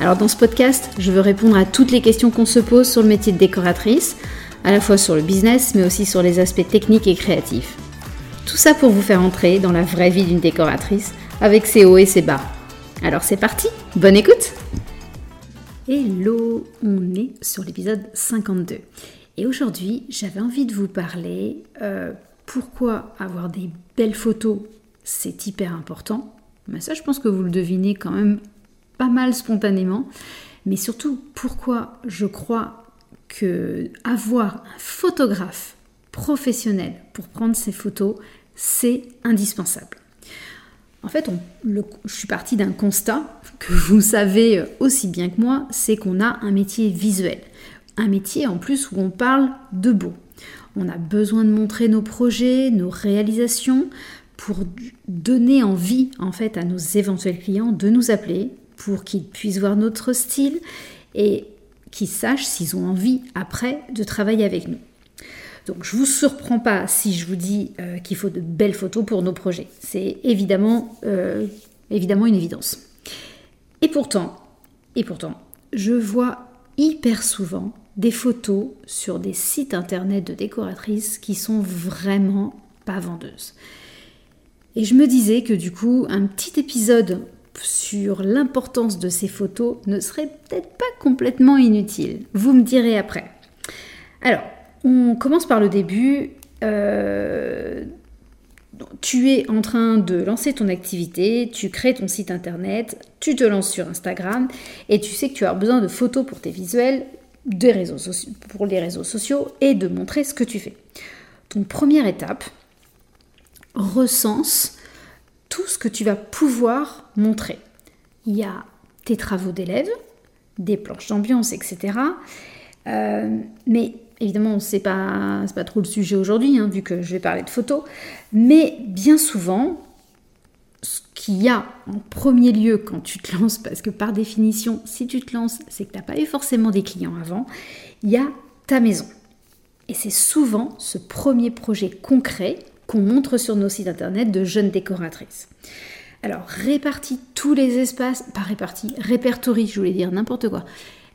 Alors dans ce podcast, je veux répondre à toutes les questions qu'on se pose sur le métier de décoratrice, à la fois sur le business, mais aussi sur les aspects techniques et créatifs. Tout ça pour vous faire entrer dans la vraie vie d'une décoratrice, avec ses hauts et ses bas. Alors c'est parti, bonne écoute Hello, on est sur l'épisode 52. Et aujourd'hui, j'avais envie de vous parler euh, pourquoi avoir des belles photos, c'est hyper important. Mais ça, je pense que vous le devinez quand même pas mal spontanément, mais surtout pourquoi je crois que avoir un photographe professionnel pour prendre ces photos, c'est indispensable. En fait, je suis partie d'un constat que vous savez aussi bien que moi, c'est qu'on a un métier visuel. Un métier en plus où on parle de beau. On a besoin de montrer nos projets, nos réalisations pour donner envie en fait à nos éventuels clients de nous appeler, pour qu'ils puissent voir notre style et qu'ils sachent s'ils ont envie après de travailler avec nous. Donc je ne vous surprends pas si je vous dis euh, qu'il faut de belles photos pour nos projets. C'est évidemment, euh, évidemment une évidence. Et pourtant, et pourtant, je vois hyper souvent des photos sur des sites internet de décoratrices qui sont vraiment pas vendeuses. Et je me disais que du coup, un petit épisode sur l'importance de ces photos ne serait peut-être pas complètement inutile. Vous me direz après. Alors, on commence par le début. Euh, tu es en train de lancer ton activité, tu crées ton site internet, tu te lances sur Instagram et tu sais que tu as besoin de photos pour tes visuels, pour les réseaux sociaux et de montrer ce que tu fais. Donc première étape, recense tout ce que tu vas pouvoir montrer. Il y a tes travaux d'élèves, des planches d'ambiance, etc. Euh, mais évidemment, ce n'est pas, trop le sujet aujourd'hui, hein, vu que je vais parler de photos. Mais bien souvent, ce qu'il y a en premier lieu quand tu te lances, parce que par définition, si tu te lances, c'est que tu n'as pas eu forcément des clients avant, il y a ta maison. Et c'est souvent ce premier projet concret qu'on montre sur nos sites internet de jeunes décoratrices. Alors, répartis tous les espaces, pas répartis, répertorie, je voulais dire n'importe quoi.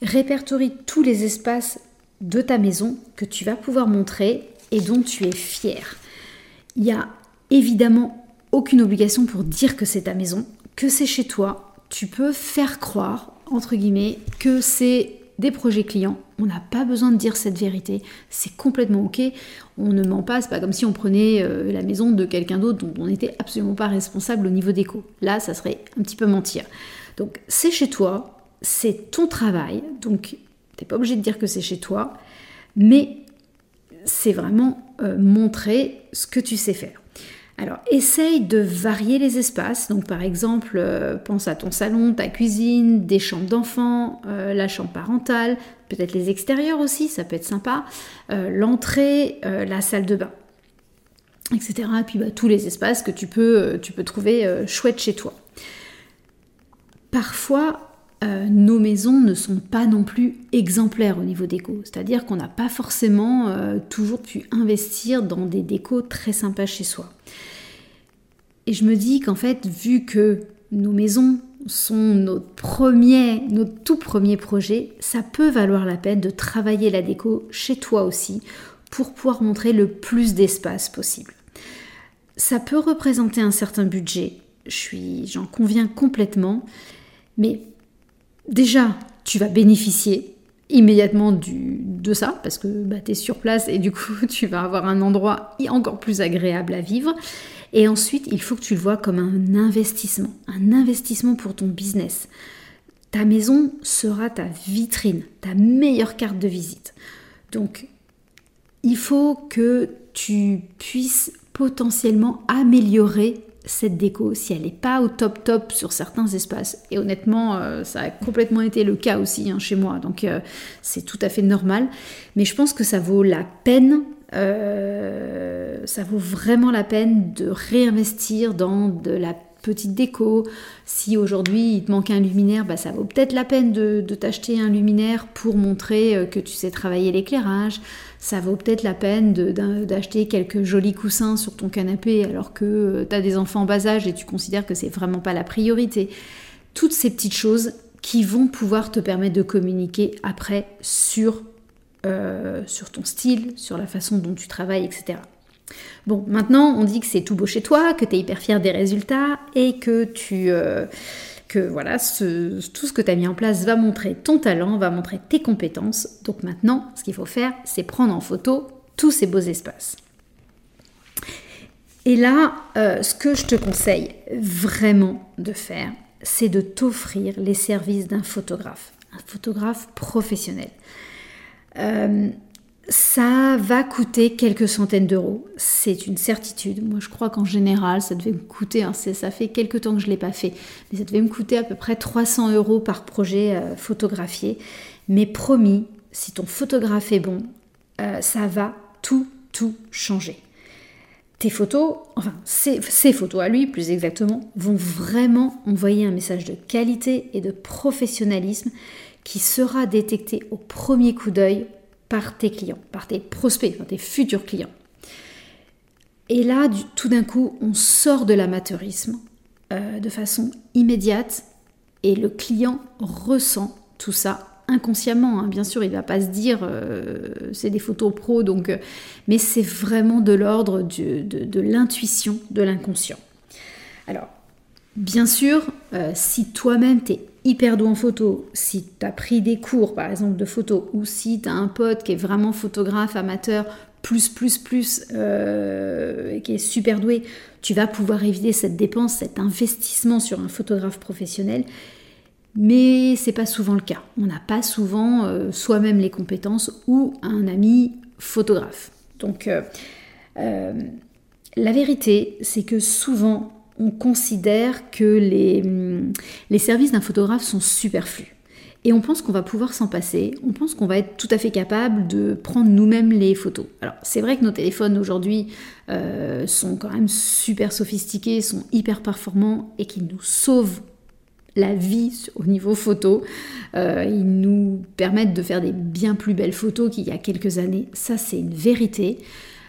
Répertorie tous les espaces de ta maison que tu vas pouvoir montrer et dont tu es fier. Il n'y a évidemment aucune obligation pour dire que c'est ta maison, que c'est chez toi. Tu peux faire croire, entre guillemets, que c'est des projets clients. On n'a pas besoin de dire cette vérité. C'est complètement ok. On ne ment pas. C'est pas comme si on prenait euh, la maison de quelqu'un d'autre dont on n'était absolument pas responsable au niveau déco. Là, ça serait un petit peu mentir. Donc, c'est chez toi. C'est ton travail. Donc, t'es pas obligé de dire que c'est chez toi. Mais c'est vraiment euh, montrer ce que tu sais faire. Alors, essaye de varier les espaces. Donc, par exemple, euh, pense à ton salon, ta cuisine, des chambres d'enfants, euh, la chambre parentale, peut-être les extérieurs aussi, ça peut être sympa, euh, l'entrée, la salle de bain, etc. Et puis, bah, tous les espaces que tu peux, tu peux trouver chouettes chez toi. Parfois, nos maisons ne sont pas non plus exemplaires au niveau déco. C'est-à-dire qu'on n'a pas forcément toujours pu investir dans des décos très sympas chez soi. Et je me dis qu'en fait, vu que nos maisons sont nos premiers, nos tout premiers projets, ça peut valoir la peine de travailler la déco chez toi aussi pour pouvoir montrer le plus d'espace possible. Ça peut représenter un certain budget, j'en conviens complètement, mais déjà, tu vas bénéficier immédiatement de ça, parce que bah, tu es sur place et du coup tu vas avoir un endroit encore plus agréable à vivre. Et ensuite, il faut que tu le vois comme un investissement, un investissement pour ton business. Ta maison sera ta vitrine, ta meilleure carte de visite. Donc, il faut que tu puisses potentiellement améliorer cette déco, si elle n'est pas au top top sur certains espaces, et honnêtement, euh, ça a complètement été le cas aussi hein, chez moi, donc euh, c'est tout à fait normal, mais je pense que ça vaut la peine, euh, ça vaut vraiment la peine de réinvestir dans de la petite déco. Si aujourd'hui il te manque un luminaire, bah, ça vaut peut-être la peine de, t'acheter un luminaire pour montrer euh, que tu sais travailler l'éclairage. Ça vaut peut-être la peine d'acheter quelques jolis coussins sur ton canapé alors que euh, tu as des enfants en bas âge et tu considères que c'est vraiment pas la priorité. Toutes ces petites choses qui vont pouvoir te permettre de communiquer après sur, euh, sur ton style, sur la façon dont tu travailles, etc. Bon, maintenant, on dit que c'est tout beau chez toi, que tu es hyper fier des résultats et que tu. Euh, que voilà, tout ce que tu as mis en place va montrer ton talent, va montrer tes compétences. Donc maintenant, ce qu'il faut faire, c'est prendre en photo tous ces beaux espaces. Et là, euh, ce que je te conseille vraiment de faire, c'est de t'offrir les services d'un photographe, un photographe professionnel. Euh, ça va coûter quelques centaines d'euros, c'est une certitude. Moi, je crois qu'en général, ça devait me coûter, hein, ça fait quelques temps que je ne l'ai pas fait, mais ça devait me coûter à peu près 300 euros par projet euh, photographié. Mais promis, si ton photographe est bon, euh, ça va tout, tout changer. Tes photos, enfin, ces, ces photos à lui, plus exactement, vont vraiment envoyer un message de qualité et de professionnalisme qui sera détecté au premier coup d'œil par tes clients, par tes prospects, par tes futurs clients. Et là, tout d'un coup, on sort de l'amateurisme euh, de façon immédiate et le client ressent tout ça inconsciemment. Hein. Bien sûr, il ne va pas se dire euh, c'est des photos pro, donc, euh, mais c'est vraiment de l'ordre de, l'intuition, de l'inconscient. Alors, bien sûr, si toi-même tu es hyper doux en photo, si tu as pris des cours par exemple de photo, ou si tu as un pote qui est vraiment photographe amateur, plus, plus, plus, euh, qui est super doué, tu vas pouvoir éviter cette dépense, cet investissement sur un photographe professionnel. Mais c'est pas souvent le cas. On n'a pas souvent euh, soi-même les compétences ou un ami photographe. Donc, euh, la vérité, c'est que souvent, on considère que les, hum, les services d'un photographe sont superflus. Et on pense qu'on va pouvoir s'en passer, on pense qu'on va être tout à fait capable de prendre nous-mêmes les photos. Alors c'est vrai que nos téléphones aujourd'hui euh, sont quand même super sophistiqués, sont hyper performants et qu'ils nous sauvent la vie au niveau photo. Euh, ils nous permettent de faire des bien plus belles photos qu'il y a quelques années. Ça c'est une vérité.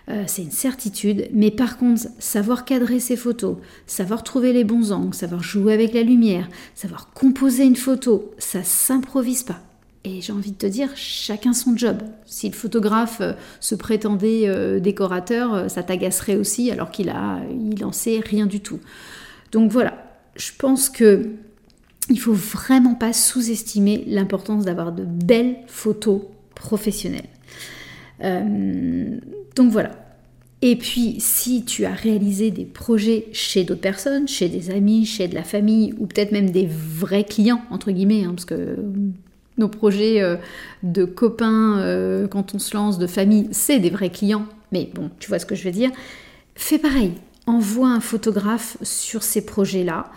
Euh, c'est une certitude. Mais par contre, savoir cadrer ses photos, savoir trouver les bons angles, savoir jouer avec la lumière, savoir composer une photo, ça s'improvise pas. Et j'ai envie de te dire, chacun son job. Si le photographe euh, se prétendait euh, décorateur, ça t'agacerait aussi alors qu'il a, il en sait rien du tout. Donc voilà, je pense que il faut vraiment pas sous-estimer l'importance d'avoir de belles photos professionnelles. Donc voilà. Et puis, si tu as réalisé des projets chez d'autres personnes, chez des amis, chez de la famille, ou peut-être même des vrais clients, entre guillemets, hein, parce que nos projets euh, de copains, euh, quand on se lance, de famille, c'est des vrais clients. Mais bon, tu vois ce que je veux dire. Fais pareil. Envoie un photographe sur ces projets-là.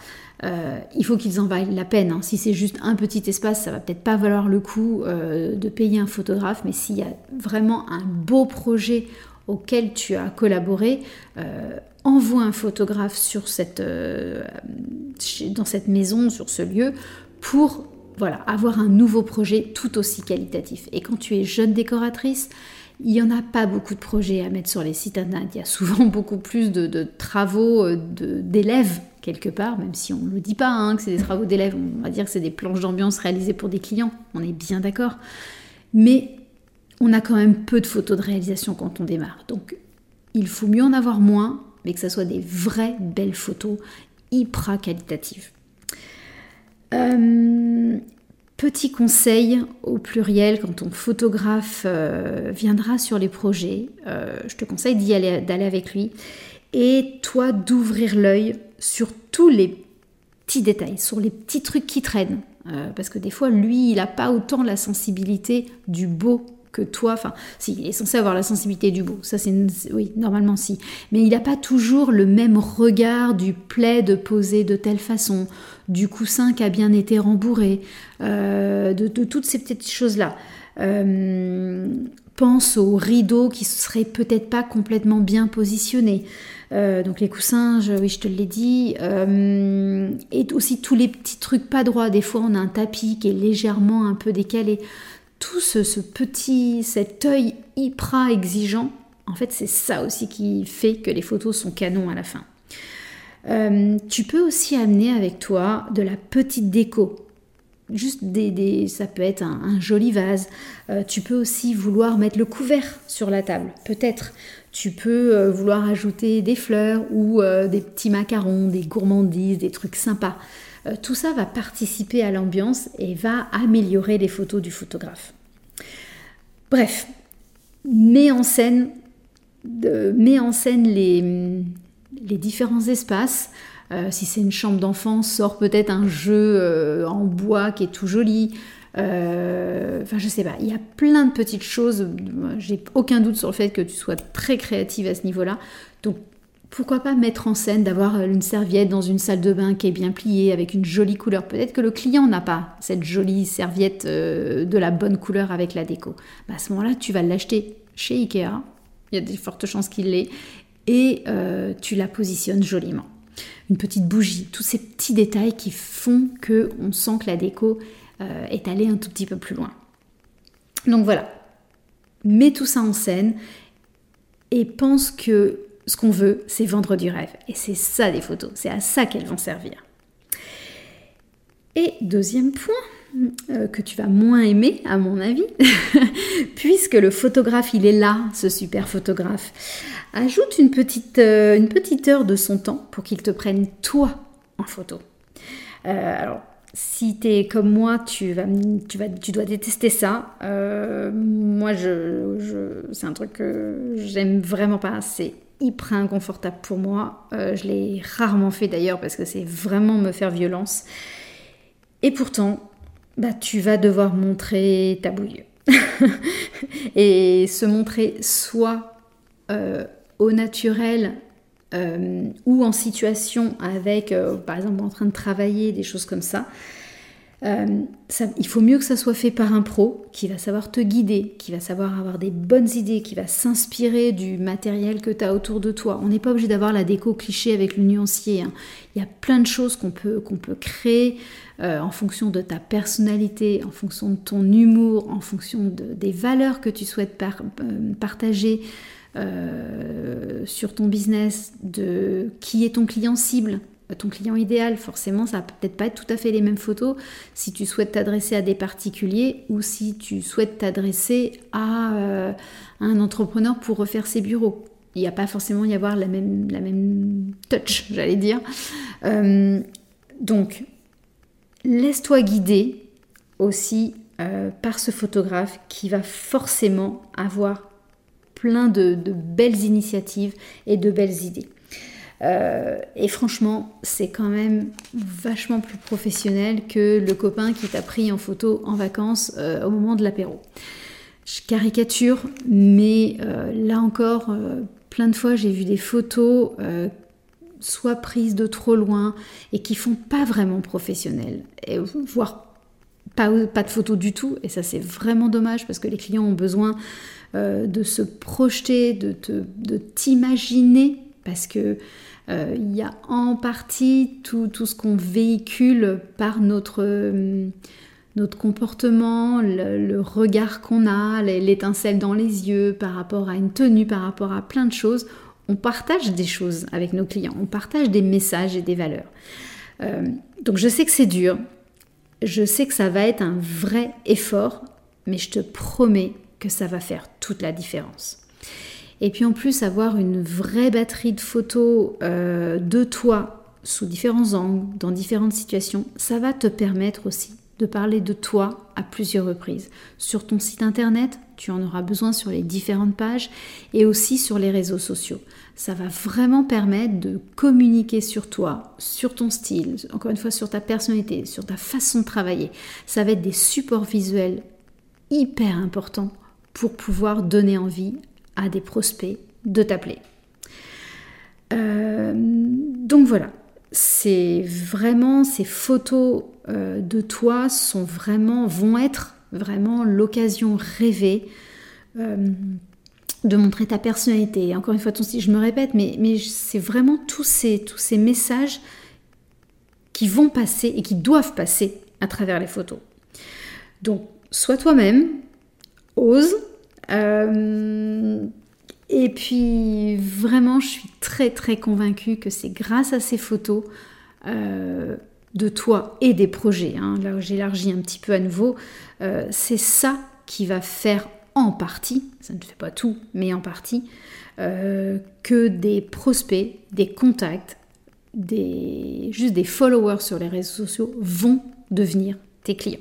Euh, il faut qu'ils en valent la peine. Hein. Si c'est juste un petit espace, ça va peut-être pas valoir le coup de payer un photographe, mais s'il y a vraiment un beau projet auquel tu as collaboré, euh, envoie un photographe euh, dans cette maison, sur ce lieu, pour voilà, avoir un nouveau projet tout aussi qualitatif. Et quand tu es jeune décoratrice, il n'y en a pas beaucoup de projets à mettre sur les sites internet. Il y a souvent beaucoup plus de, travaux euh, d'élèves quelque part, même si on ne le dit pas hein, que c'est des travaux d'élèves, on va dire que c'est des planches d'ambiance réalisées pour des clients, on est bien d'accord. Mais on a quand même peu de photos de réalisation quand on démarre. Donc il faut mieux en avoir moins, mais que ce soit des vraies belles photos hyper qualitatives. Euh, petit conseil au pluriel quand ton photographe euh, viendra sur les projets, euh, je te conseille d'y aller, d'aller avec lui et toi d'ouvrir l'œil sur tous les petits détails, sur les petits trucs qui traînent. parce que des fois, lui, il n'a pas autant la sensibilité du beau que toi. Enfin, si, il est censé avoir la sensibilité du beau. Ça, c'est oui, normalement si. Mais il n'a pas toujours le même regard du plaid posé de telle façon, du coussin qui a bien été rembourré, euh, de, toutes ces petites choses-là. Euh, pense aux rideaux qui seraient peut-être pas complètement bien positionnés. Euh, donc les coussins, oui, je te l'ai dit. et aussi tous les petits trucs pas droits. Des fois, on a un tapis qui est légèrement un peu décalé tout ce, petit, cet œil hyper exigeant, en fait, c'est ça aussi qui fait que les photos sont canons à la fin. Euh, tu peux aussi amener avec toi de la petite déco. Juste des, ça peut être un, joli vase. Euh, tu peux aussi vouloir mettre le couvert sur la table, peut-être. Tu peux euh, vouloir ajouter des fleurs ou des petits macarons, des gourmandises, des trucs sympas. Euh, tout ça va participer à l'ambiance et va améliorer les photos du photographe. Bref, mets en scène, les, différents espaces. Euh, si c'est une chambre d'enfant, sort peut-être un jeu euh, en bois qui est tout joli. enfin, je sais pas, il y a plein de petites choses. J'ai aucun doute sur le fait que tu sois très créative à ce niveau-là. Pourquoi pas mettre en scène d'avoir euh, une serviette dans une salle de bain qui est bien pliée avec une jolie couleur Peut-être que le client n'a pas cette jolie serviette euh, de la bonne couleur avec la déco. Bah, à ce moment-là, tu vas l'acheter chez Ikea. Il y a des fortes chances qu'il l'ait. Et euh, tu la positionnes joliment. Une petite bougie, tous ces petits détails qui font que on sent que la déco est allée un tout petit peu plus loin. Donc voilà, mets tout ça en scène et pense que ce qu'on veut, c'est vendre du rêve. Et c'est ça des photos, c'est à ça qu'elles vont servir. Et deuxième point, euh, que tu vas moins aimer, à mon avis, puisque le photographe, il est là, ce super photographe. Ajoute une petite, euh, une petite heure de son temps pour qu'il te prenne toi en photo. Euh, alors, si tu es comme moi, tu, vas, tu, dois détester ça. moi, je, c'est un truc que j'aime vraiment pas. C'est hyper inconfortable pour moi. Euh, je l'ai rarement fait d'ailleurs parce que c'est vraiment me faire violence. Et pourtant, bah, tu vas devoir montrer ta bouille. et se montrer soit euh, au naturel euh, ou en situation avec, par exemple, en train de travailler, des choses comme ça. Euh, il faut mieux que ça soit fait par un pro qui va savoir te guider, qui va savoir avoir des bonnes idées, qui va s'inspirer du matériel que tu as autour de toi. On n'est pas obligé d'avoir la déco cliché avec le nuancier. Hein. Il y a plein de choses qu'on peut, créer euh, en fonction de ta personnalité, en fonction de ton humour, en fonction des valeurs que tu souhaites euh, partager. sur ton business, de qui est ton client cible, ton client idéal. Forcément, ça va peut-être pas être tout à fait les mêmes photos si tu souhaites t'adresser à des particuliers ou si tu souhaites t'adresser à, euh, un entrepreneur pour refaire ses bureaux. Il n'y a pas forcément y avoir la même, la touch, j'allais dire. Euh, donc, laisse-toi guider aussi euh, par ce photographe qui va forcément avoir plein de belles initiatives et de belles idées. Euh, et franchement, c'est quand même vachement plus professionnel que le copain qui t'a pris en photo en vacances euh, au moment de l'apéro. Je caricature, mais euh, là encore, plein de fois j'ai vu des photos soit prises de trop loin et qui font pas vraiment professionnelles, et, voire pas, pas de photos du tout. Et ça, c'est vraiment dommage parce que les clients ont besoin de se projeter, de t'imaginer parce que euh, il y a en partie tout, ce qu'on véhicule par notre, euh, comportement, le, regard qu'on a, l'étincelle dans les yeux par rapport à une tenue, par rapport à plein de choses. On partage des choses avec nos clients, on partage des messages et des valeurs. Euh, donc je sais que c'est dur, je sais que ça va être un vrai effort, mais je te promets que ça va faire toute la différence. Et puis en plus, avoir une vraie batterie de photos euh, de toi sous différents angles, dans différentes situations, ça va te permettre aussi de parler de toi à plusieurs reprises. Sur ton site internet, tu en auras besoin sur les différentes pages et aussi sur les réseaux sociaux. Ça va vraiment permettre de communiquer sur toi, sur ton style, encore une fois sur ta personnalité, sur ta façon de travailler. Ça va être des supports visuels hyper importants pour pouvoir donner envie à des prospects de t'appeler. Euh, donc voilà, c'est vraiment ces photos euh, de toi sont vraiment vont être vraiment l'occasion rêvée euh, de montrer ta personnalité. Encore une fois, si je me répète, mais, mais c'est vraiment tous ces, tous ces messages qui vont passer et qui doivent passer à travers les photos. Donc, sois toi-même, ose. Euh, et puis, vraiment, je suis très, très convaincue que c'est grâce à ces photos euh, de toi et des projets, hein, là où j'élargis un petit peu à nouveau, euh, c'est ça qui va faire en partie, ça ne fait pas tout, mais en partie, que des prospects, des contacts, des, juste des followers sur les réseaux sociaux vont devenir tes clients.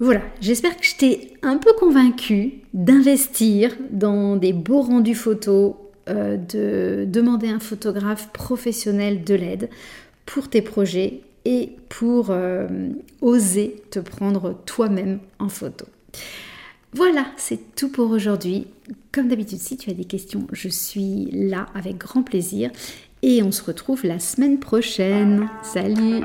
Voilà, j'espère que je t'ai un peu convaincu d'investir dans des beaux rendus photos, euh, de demander à un photographe professionnel de l'aide pour tes projets et pour euh, oser te prendre toi-même en photo. Voilà, c'est tout pour aujourd'hui. Comme d'habitude, si tu as des questions, je suis là avec grand plaisir et on se retrouve la semaine prochaine. Salut